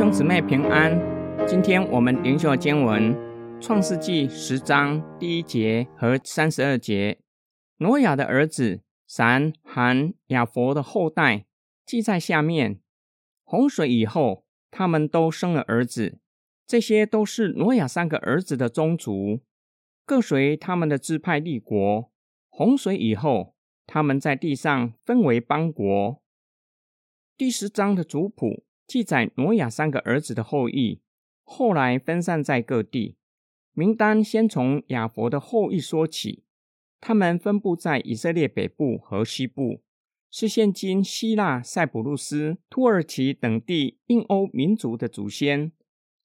兄姊妹平安，今天我们灵修经文《创世纪》十章第一节和三十二节。挪亚的儿子闪、含、亚佛的后代记在下面。洪水以后，他们都生了儿子，这些都是挪亚三个儿子的宗族，各随他们的支派立国。洪水以后，他们在地上分为邦国。第十章的族谱。记载挪亚三个儿子的后裔，后来分散在各地。名单先从亚佛的后裔说起，他们分布在以色列北部和西部，是现今希腊、塞浦路斯、土耳其等地印欧民族的祖先。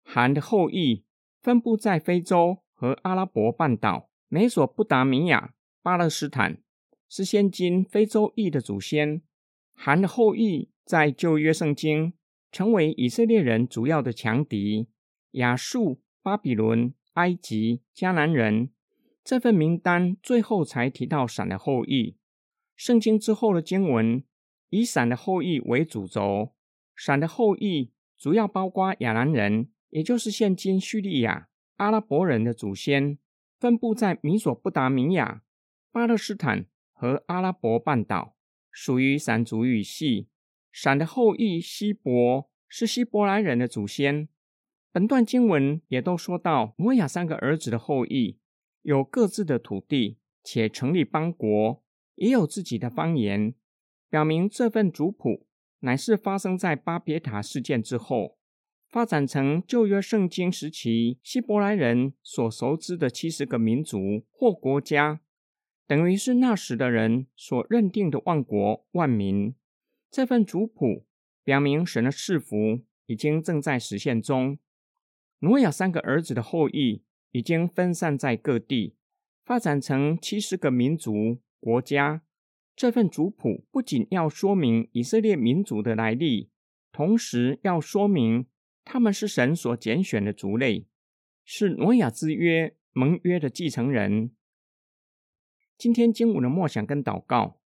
含的后裔分布在非洲和阿拉伯半岛、美索不达米亚、巴勒斯坦，是现今非洲裔的祖先。含的后裔在旧约圣经。成为以色列人主要的强敌，亚述、巴比伦、埃及、迦南人。这份名单最后才提到闪的后裔。圣经之后的经文以闪的后裔为主轴，闪的后裔主要包括亚兰人，也就是现今叙利亚阿拉伯人的祖先，分布在米索不达米亚、巴勒斯坦和阿拉伯半岛，属于闪族语系。闪的后裔希伯是希伯来人的祖先。本段经文也都说到，摩亚三个儿子的后裔有各自的土地，且成立邦国，也有自己的方言，表明这份族谱乃是发生在巴别塔事件之后，发展成旧约圣经时期希伯来人所熟知的七十个民族或国家，等于是那时的人所认定的万国万民。这份族谱表明，神的赐福已经正在实现中。挪亚三个儿子的后裔已经分散在各地，发展成七十个民族国家。这份族谱不仅要说明以色列民族的来历，同时要说明他们是神所拣选的族类，是挪亚之约盟约的继承人。今天经文的默想跟祷告，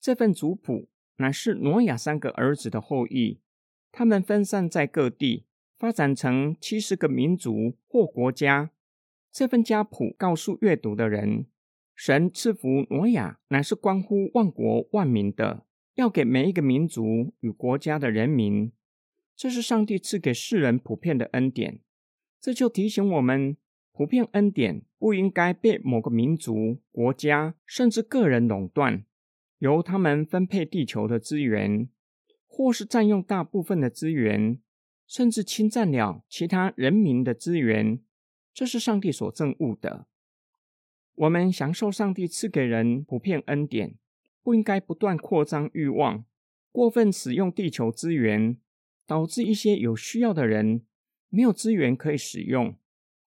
这份族谱。乃是挪亚三个儿子的后裔，他们分散在各地，发展成七十个民族或国家。这份家谱告诉阅读的人，神赐福挪亚，乃是关乎万国万民的，要给每一个民族与国家的人民。这是上帝赐给世人普遍的恩典。这就提醒我们，普遍恩典不应该被某个民族、国家甚至个人垄断。由他们分配地球的资源，或是占用大部分的资源，甚至侵占了其他人民的资源，这是上帝所憎恶的。我们享受上帝赐给人普遍恩典，不应该不断扩张欲望，过分使用地球资源，导致一些有需要的人没有资源可以使用，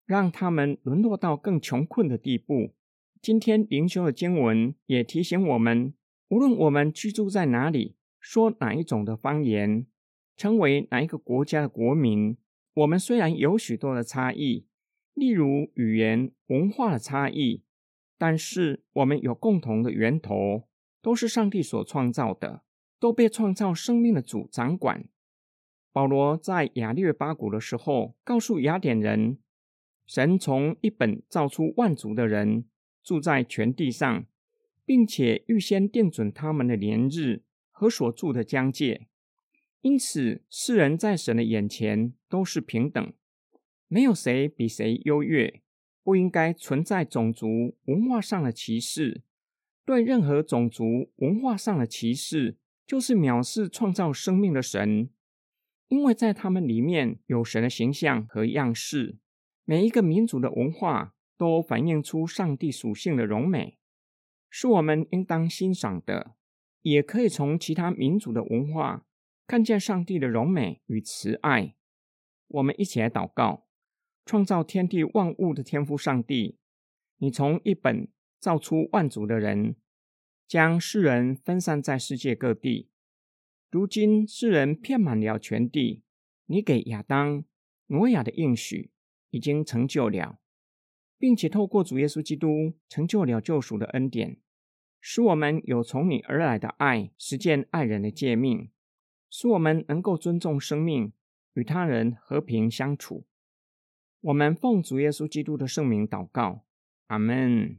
让他们沦落到更穷困的地步。今天灵修的经文也提醒我们。无论我们居住在哪里，说哪一种的方言，成为哪一个国家的国民，我们虽然有许多的差异，例如语言、文化的差异，但是我们有共同的源头，都是上帝所创造的，都被创造生命的主掌管。保罗在雅略巴谷的时候，告诉雅典人，神从一本造出万族的人，住在全地上。并且预先定准他们的年日和所住的疆界，因此世人在神的眼前都是平等，没有谁比谁优越，不应该存在种族文化上的歧视。对任何种族文化上的歧视，就是藐视创造生命的神，因为在他们里面有神的形象和样式。每一个民族的文化都反映出上帝属性的荣美。是我们应当欣赏的，也可以从其他民族的文化看见上帝的荣美与慈爱。我们一起来祷告：创造天地万物的天赋上帝，你从一本造出万族的人，将世人分散在世界各地。如今世人遍满了全地，你给亚当、挪亚的应许已经成就了。并且透过主耶稣基督成就了救赎的恩典，使我们有从你而来的爱，实践爱人的诫命，使我们能够尊重生命，与他人和平相处。我们奉主耶稣基督的圣名祷告，阿门。